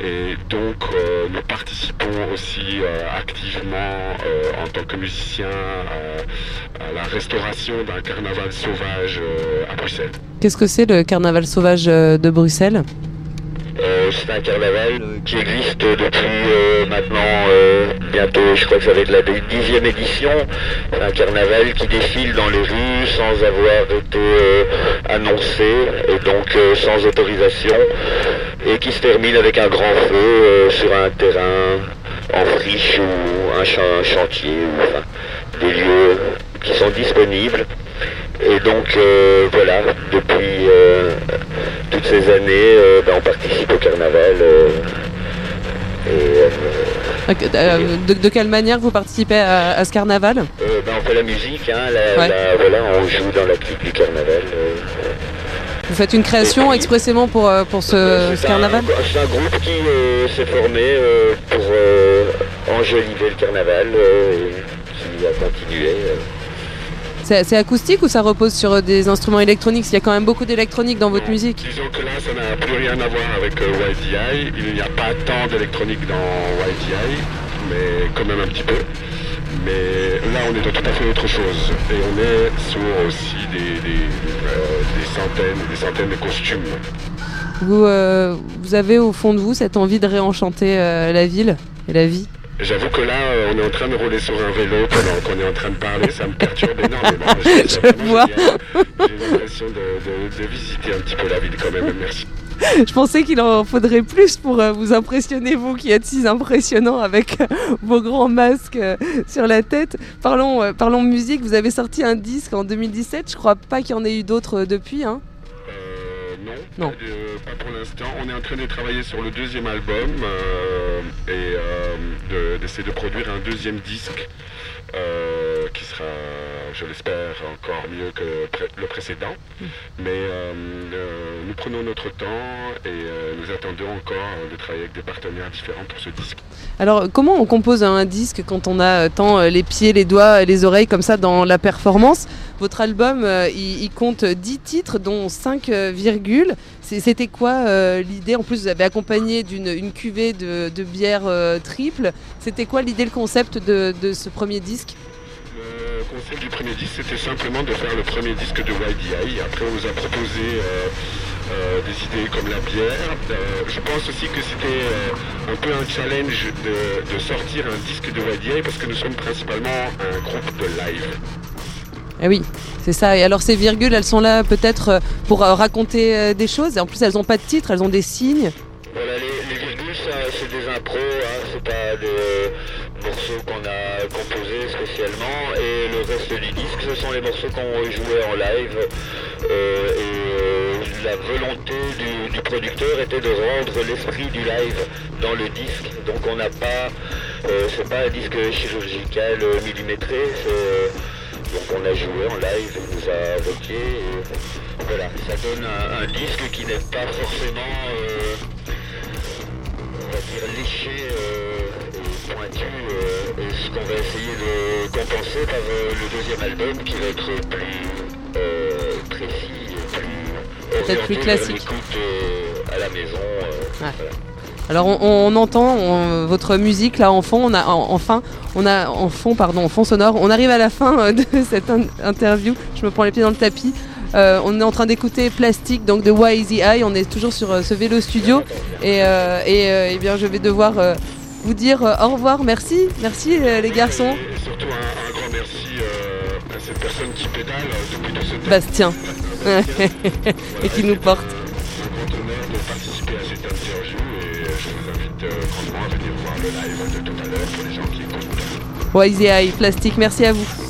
Et donc, euh, nous participons aussi euh, activement euh, en tant que musiciens à, la restauration d'un carnaval sauvage à Bruxelles. Qu'est-ce que c'est le carnaval sauvage de Bruxelles? Euh, c'est un carnaval qui existe depuis euh, maintenant euh, bientôt, je crois que ça va être la dixième édition. C'est un carnaval qui défile dans les rues sans avoir été annoncé et donc sans autorisation et qui se termine avec un grand feu sur un terrain en friche ou un, un chantier ou enfin, des lieux qui sont disponibles. Et donc voilà, depuis toutes ces années, euh, ben, on participe au carnaval. euh, et euh, de, de quelle manière vous participez à, à ce carnaval? Ben, on fait la musique, hein, la- Ouais. la- voilà, on joue dans la clique du carnaval. Vous faites une création expressément pour, pour ce, carnaval? C'est un groupe qui euh, s'est formé euh, pour euh, enjoliver le carnaval et qui a continué. C'est acoustique ou ça repose sur euh, des instruments électroniques? Il y a quand même beaucoup d'électronique dans votre musique. Disons que là, ça n'a plus rien à voir avec euh, YDI. Il n'y a pas tant d'électronique dans YDI, mais quand même un petit peu. Mais là, on est dans tout à fait autre chose. Et on est sur aussi des, des, euh, des centaines et des centaines de costumes. Vous, euh, vous avez au fond de vous cette envie de réenchanter euh, la ville et la vie? J'avoue que là, euh, on est en train de rouler sur un vélo pendant qu'on est en train de parler. Ça me perturbe énormément. Je vraiment vois. J'ai l'impression de, de- de visiter un petit peu la ville quand même. Merci. Je pensais qu'il en faudrait plus pour euh, vous impressionner, vous qui êtes si impressionnant avec euh, vos grands masques sur la tête. Parlons, parlons musique, vous avez sorti un disque en 2017, je crois pas qu'il y en ait eu d'autres depuis. Hein. Euh, non, Non. Pas, de- pas pour l'instant. On est en train de travailler sur le deuxième album euh, et euh, de- d'essayer de, produire un deuxième disque euh, qui sera, je l'espère, encore mieux que pré- le précédent. Mais euh, euh, nous prenons notre temps et nous attendons encore de travailler avec des partenaires différents pour ce disque. Alors comment on compose un disque quand on a tant les pieds, les doigts, les oreilles comme ça dans la performance? Votre album, il, il compte 10 titres dont 5 euh, virgules. C'était quoi l'idée? En plus, vous avez accompagné d'une une cuvée de, de bière triple. C'était quoi l'idée, le concept de, de ce premier disque? Concept du premier disque, c'était simplement de faire le premier disque de YDI. Après, on nous a proposé euh, euh, des idées comme la bière. Euh, je pense aussi que c'était un peu un challenge de, de sortir un disque de YDI parce que nous sommes principalement un groupe de live. Eh oui, c'est ça. Et alors ces virgules, elles sont là peut-être pour raconter des choses. Et en plus, elles n'ont pas de titre, elles ont des signes. Voilà, les, les virgules, ça, c'est des impros, hein, c'est pas des qu'on a composés spécialement. Et le reste du disque, ce sont les morceaux qu'on jouait en live. Euh, et euh, la volonté du, du producteur était de rendre l'esprit du live dans le disque. Donc on n'a pas, euh, c'est pas un disque chirurgical millimétré. donc on a joué en live, il nous a évoqué. Voilà, ça donne un, un disque qui n'est pas forcément, on va dire, léché pointu. et ce qu'on va essayer de compenser par euh, le deuxième album qui va être plus euh, précis et plus Peut-être plus classique. euh, à la maison. Ouais. voilà. Alors on, on entend on- votre musique là en fond, on a en- enfin, on a en fond pardon, en fond sonore. On arrive à la fin euh, de cette in- interview. Je me prends les pieds dans le tapis. Euh, on est en train d'écouter Plastique donc de Easy Eye. On est toujours sur euh, ce vélo studio et, et, euh, eh bien je vais devoir vous dire euh, au revoir. Merci, merci euh, les garçons. Surtout un, un grand merci euh, à cette personne qui pédale depuis tout ce temps. Bastien et qui nous porte. C'est un grand honneur de participer à cette interview et je vous invite grandement à venir voir le live de tout à l'heure pour les gens qui écoutent. Easy Eye, Plastique, merci à vous.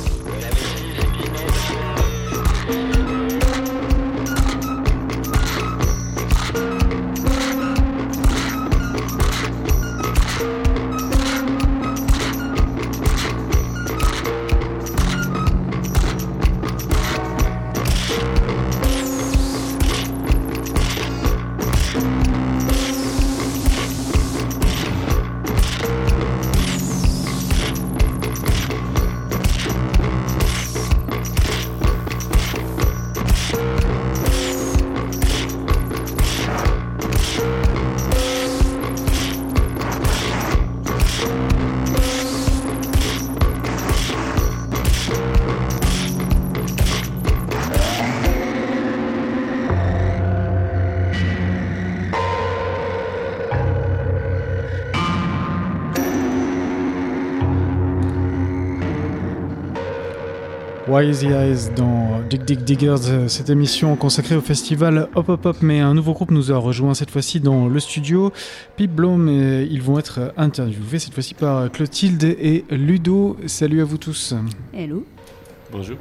Wise Eyes dans Dig Dig Diggers, euh, cette émission consacrée au festival Hop Hop Hop, mais un nouveau groupe nous a rejoint cette fois-ci dans le studio, Pip Blom, et ils vont être interviewés cette fois-ci par Clotilde et Ludo. Salut à vous tous. Hello. Bonjour.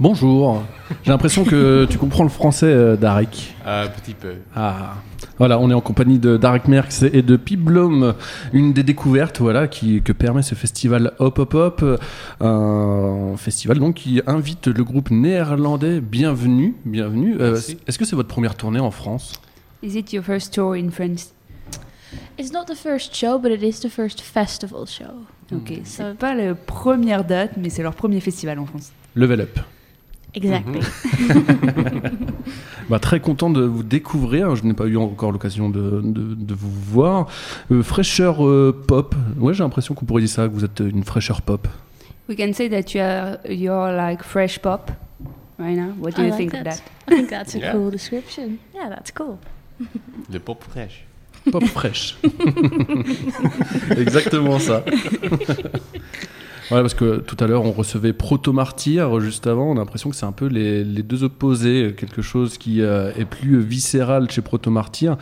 Bonjour. J'ai l'impression que tu comprends le français, euh, Darek. Un petit peu. Ah, voilà, on est en compagnie de Darek Merckx et de Pip Blom, une des découvertes, voilà, qui, que permet ce festival Hop Hop Hop, un festival donc qui invite le groupe néerlandais. Bienvenue, bienvenue. Euh. Est-ce que c'est votre première tournée en France? Is it your first tour in France? It's not the first show, but it is the first festival show. Ok, c'est pas la première date, mais c'est leur premier festival en France. Level Up. Exactly. Bah, très content de vous découvrir. Je n'ai pas eu encore l'occasion de, de- de vous voir. Euh, fraîcheur euh, pop. Ouais, j'ai l'impression qu'on pourrait dire ça, que vous êtes une fraîcheur pop. We can say that you are you're like fresh pop right now? What do I you like think of that. that? I think that's a Yeah. cool description. Yeah, that's cool. Le pop fraîche. Pop fraîche. Exactement ça. Voilà, parce que tout à l'heure, on recevait Proto Martyr juste avant. On a l'impression que c'est un peu les, les deux opposés. Quelque chose qui euh, est plus viscéral chez Proto Martyr.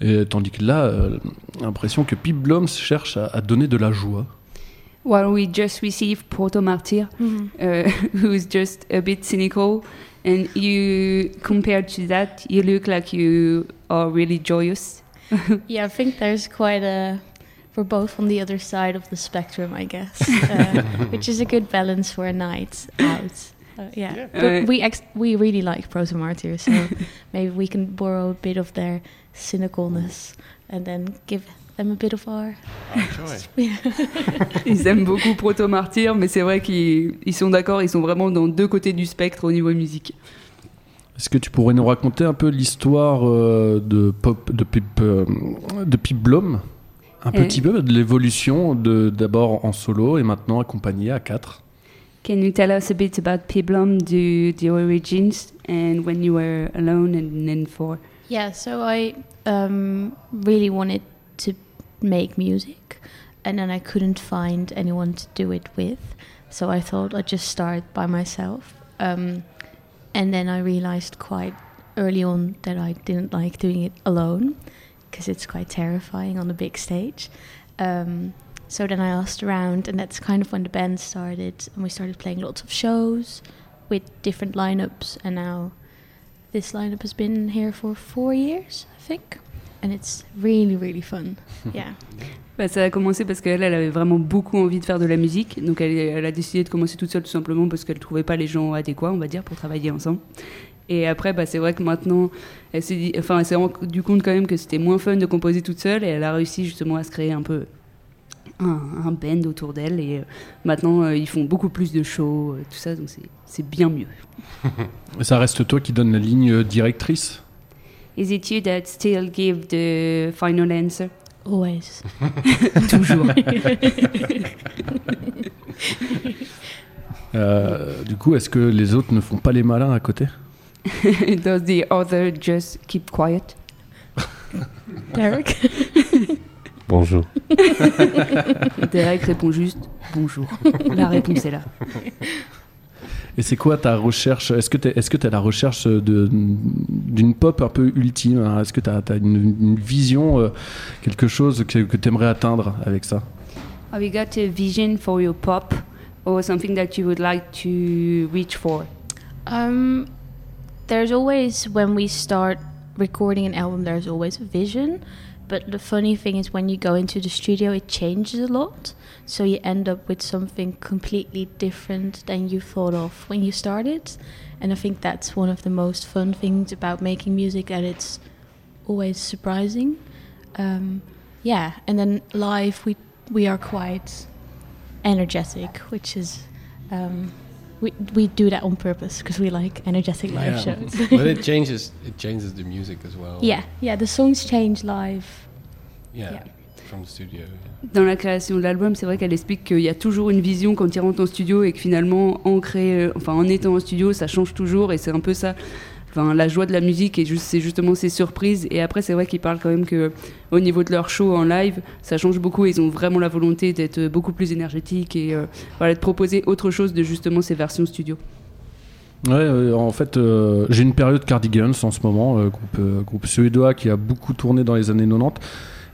Et, tandis que là, euh, l'impression que Pip Blom cherche à, à donner de la joie. Well, we just received Proto Martyr, Mhm. uh, who's just a bit cynical, and you compared to that, you look like you are really joyous. Yeah, I think there's quite a. We're both on the other side of the spectrum, I guess, uh, which is a good balance for a night out. Uh, yeah, Yeah. but Uh, we ex- we really like Proto Martyr, so maybe we can borrow a bit of their cynicalness and then give them a bit of our. Yeah. Ils aiment beaucoup Proto Martyr, mais c'est vrai qu'ils ils sont d'accord, ils sont vraiment dans deux côtés du spectre au niveau musique. Est-ce que tu pourrais nous raconter un peu l'histoire euh, de pop de Pip euh, de Pip Blom? Un Euh. petit peu de l'évolution de d'abord en solo et maintenant accompagné à quatre. Can you tell us a bit about Piblom, the, the origins, and when you were alone and then for? Yeah, so I um, really wanted to make music, and then I couldn't find anyone to do it with. So I thought I'd just start by myself. Um, and then I realized quite early on that I didn't like doing it alone because it's quite terrifying on a big stage. Um, so then I asked around, and that's kind of when the band started, and we started playing lots of shows with different lineups, and now this lineup has been here for four years, I think, and it's really, really fun. yeah. Bah, ça a commencé parce qu'elle elle avait vraiment beaucoup envie de faire de la musique. Donc elle, elle a décidé de commencer toute seule tout simplement parce qu'elle trouvait pas les gens adéquats, on va dire, pour travailler ensemble. Et après, bah, c'est vrai que maintenant, elle s'est dit- enfin, elle s'est rendu compte quand même que c'était moins fun de composer toute seule et elle a réussi justement à se créer un peu un, un band autour d'elle. Et euh, maintenant, euh, ils font beaucoup plus de shows, euh, tout ça, donc c'est- c'est bien mieux. Et ça reste toi qui donne la ligne directrice? Is it you that still give the final answer? Always. Toujours. Euh, du coup, est-ce que les autres ne font pas les malins à côté? Does the other just keep quiet? Derek? Bonjour. Derek répond juste bonjour. La réponse est là. Et c'est quoi ta recherche? Est-ce que tu es, tu à la recherche d'une pop un peu ultime hein? Est-ce que tu as, une, une vision, euh, quelque chose que, que tu aimerais atteindre avec ça? Have you got a vision for your pop or something that you would like to reach for? Um, there's always when we start recording an album, there's always a vision. But the funny thing is, when you go into the studio, it changes a lot. So you end up with something completely different than you thought of when you started. And I think that's one of the most fun things about making music, that it's always surprising. Um, yeah, and then live, we we are quite energetic, which is. Um, we, we do that on purpose because we like energetic live shows. but it changes. It changes the music as well. Yeah, yeah, the songs change live. Yeah. From the studio. Dans la création de l'album, c'est vrai qu'elle explique qu'il y a toujours une vision quand il rentre en studio et que finalement, en, créer, enfin, en étant en studio, ça change toujours et c'est un peu ça. La joie de la musique et c'est justement ces surprises. Et après, c'est vrai qu'ils parlent quand même que au niveau de leur show en live, ça change beaucoup. Ils ont vraiment la volonté d'être beaucoup plus énergétiques et euh, de proposer autre chose de justement ces versions studio. Ouais, euh, en fait, euh, j'ai une période Cardigans en ce moment, groupe, groupe suédois qui a beaucoup tourné dans les années 90.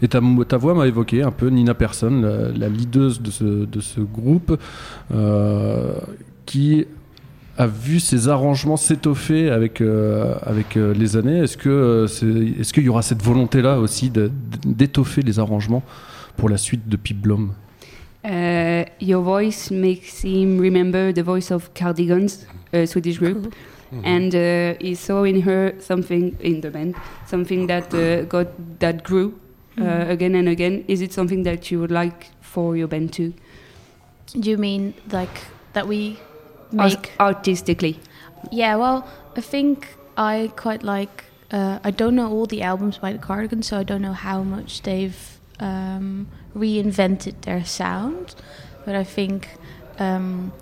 Et ta, voix m'a évoqué un peu Nina Persson, la, la leaduse de ce, de ce groupe, qui a vu ses arrangements s'étoffer avec, euh, avec euh, les années. Est-ce que euh, c'est- est-ce qu'il y aura cette volonté-là aussi d'étoffer les arrangements pour la suite de Pip Blom? Uh, your voice makes him remember the voice of Cardigans, a Swedish group, and uh, he saw in her something in the band, something that uh, got that grew uh, Mhm. again and again. Is it something that you would like for your band too? Do you mean like that we Make artistically? Yeah, well, I think I quite like. Uh, I don't know all the albums by the Cardigans, so I don't know how much they've um, reinvented their sound. But I think um,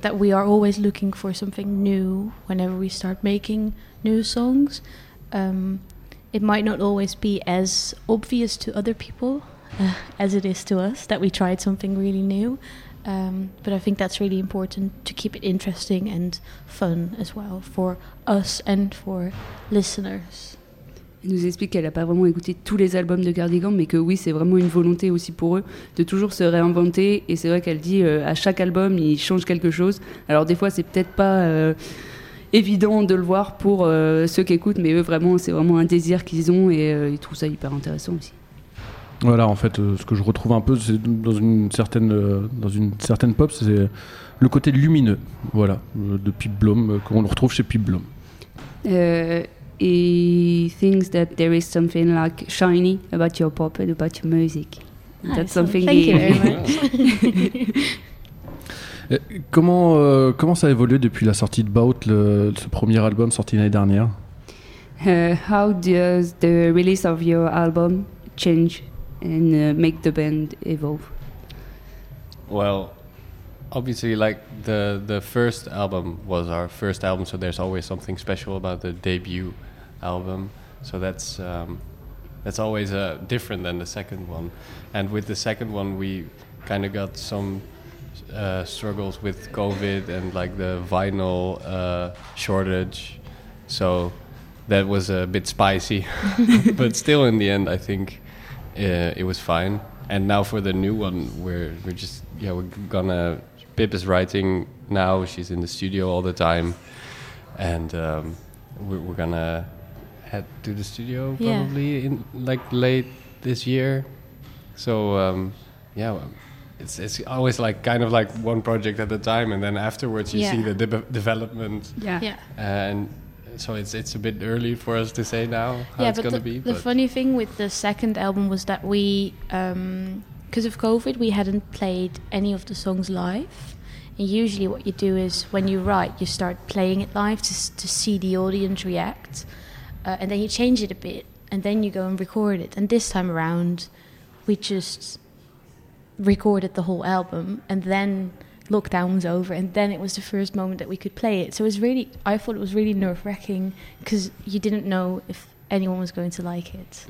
that we are always looking for something new whenever we start making new songs. Um, it might not always be as obvious to other people uh, as it is to us that we tried something really new. Um, but I think that's really important to keep it interesting and fun as well for us and for listeners. Elle nous explique qu'elle n'a pas vraiment écouté tous les albums de Cardigan, mais que oui, c'est vraiment une volonté aussi pour eux de toujours se réinventer. Et c'est vrai qu'elle dit euh, à chaque album, ils changent quelque chose. Alors des fois, c'est peut-être pas euh, évident de le voir pour euh, ceux qui écoutent, mais eux, vraiment, c'est vraiment un désir qu'ils ont et ils trouvent ça hyper intéressant aussi. Voilà, en fait, euh, ce que je retrouve un peu, c'est dans une certaine, euh, dans une certaine pop, c'est le côté lumineux, voilà, euh, de Pip Blom, euh, qu'on retrouve chez Pip Blom. Uh, he thinks that there is something like shiny about your pop and about your music. Ah, That's so something thank he- you very much. Comment, euh, comment ça a évolué depuis la sortie de Bout, le- ce premier album sorti l'année dernière? Uh, how does the release of your album change and uh, make the band evolve? Well, obviously, like the the first album was our first album, so there's always something special about the debut album. So that's um, that's always uh, different than the second one. And with the second one, we kind of got some uh, struggles with COVID and like the vinyl uh, shortage. So that was a bit spicy, but still, in the end, I think uh, it was fine. And now for the new one, we're we're just yeah we're gonna. Pip is writing now. She's in the studio all the time, and um, we're, we're gonna head to the studio Yeah. probably in like late this year. So um, yeah. It's, it's always like kind of like one project at a time, and then afterwards you Yeah. see the de- development. Yeah. Yeah. And so it's it's a bit early for us to say now how yeah, it's gonna the, be. the funny thing with the second album was that we, because of COVID, we hadn't played any of the songs live. And usually, what you do is when you write, you start playing it live to, to see the audience react, uh, and then you change it a bit, and then you go and record it. And this time around, we just recorded the whole album and then lockdown was over, and then it was the first moment that we could play it. So it was really, I thought it was really nerve wracking because you didn't know if anyone was going to like it.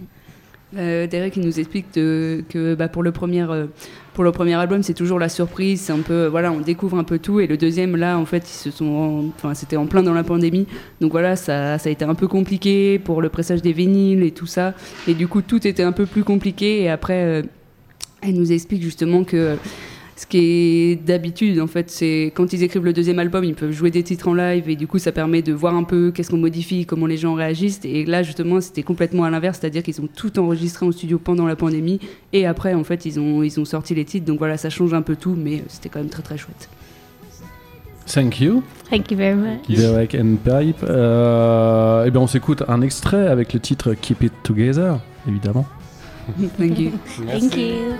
Euh, Derek nous explique de- que bah, pour, le premier, euh, pour le premier album, c'est toujours la surprise. Un peu, voilà, on découvre un peu tout. Et le deuxième, là, en fait, c'était en plein dans la pandémie. Donc voilà, ça, ça a été un peu compliqué pour le pressage des vinyles et tout ça. Et du coup, tout était un peu plus compliqué. Et après, euh, elle nous explique justement que ce qui est d'habitude, en fait, c'est quand ils écrivent le deuxième album, ils peuvent jouer des titres en live et du coup, ça permet de voir un peu qu'est-ce qu'on modifie, comment les gens réagissent. Et là, justement, c'était complètement à l'inverse, c'est-à-dire qu'ils ont tout enregistré en studio pendant la pandémie et après, en fait, ils ont, ils ont sorti les titres. Donc voilà, ça change un peu tout, mais c'était quand même très très chouette. Thank you. Thank you very much. Derek and Pipe. Euh, eh bien, on s'écoute un extrait avec le titre Keep It Together, évidemment. Thank you. Thank you.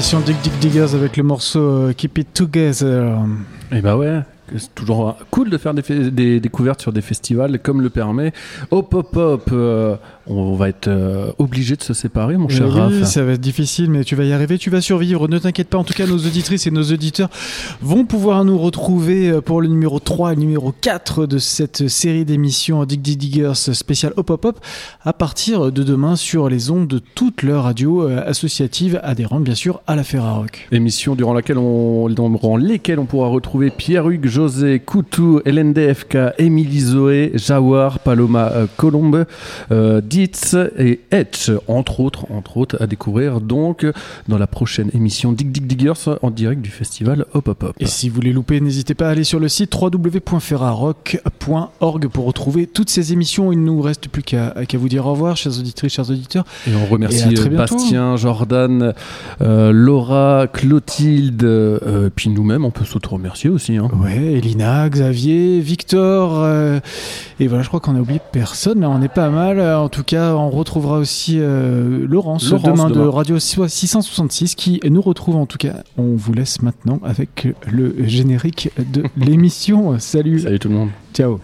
Émission Dig Dig Diggers avec le morceau euh, Keep It Together. Et bah ouais, c'est toujours cool de faire des, découvertes sur des festivals comme le permet. Hop hop hop, euh, on va être euh, obligé de se séparer, mon cher Euh, oui, Raph. ça va être difficile, mais tu vas y arriver, tu vas survivre. Ne t'inquiète pas, en tout cas, nos auditrices et nos auditeurs vont pouvoir nous retrouver euh, pour le numéro 3 et le numéro 4 de cette série d'émissions Dig Dig Diggers spécial Hop Hop Hop à partir de demain sur les ondes de toutes leurs radios associatives adhérentes, bien sûr, à la Ferrarock. Émission durant laquelle on, durant lesquelles on pourra retrouver Pierre-Hugues, José, Coutou, LNDFK, Émilie Zoé, Jawar, Paloma euh, Colombe, euh, Edits et Etch, entre autres, entre autres, à découvrir donc dans la prochaine émission Dig Dig Diggers en direct du festival Hop Hop Hop. Et si vous les loupez, n'hésitez pas à aller sur le site www.ferrarock.org pour retrouver toutes ces émissions. Il ne nous reste plus qu'à vous dire au revoir, chers auditrices, chers auditeurs. Et on remercie Et. Bastien, Jordan, euh, Laura, Clotilde, euh, puis nous-mêmes, on peut s'auto-remercier aussi. Hein. Ouais, Elina, Xavier, Victor, euh, et voilà, je crois qu'on a oublié personne. On est pas mal. Euh, En tout cas, on retrouvera aussi euh, Laurence, Laurence demain, de. Radio 666 qui nous retrouve. En tout cas, on vous laisse maintenant avec le générique de l'émission. Salut. Salut tout le monde. Ciao.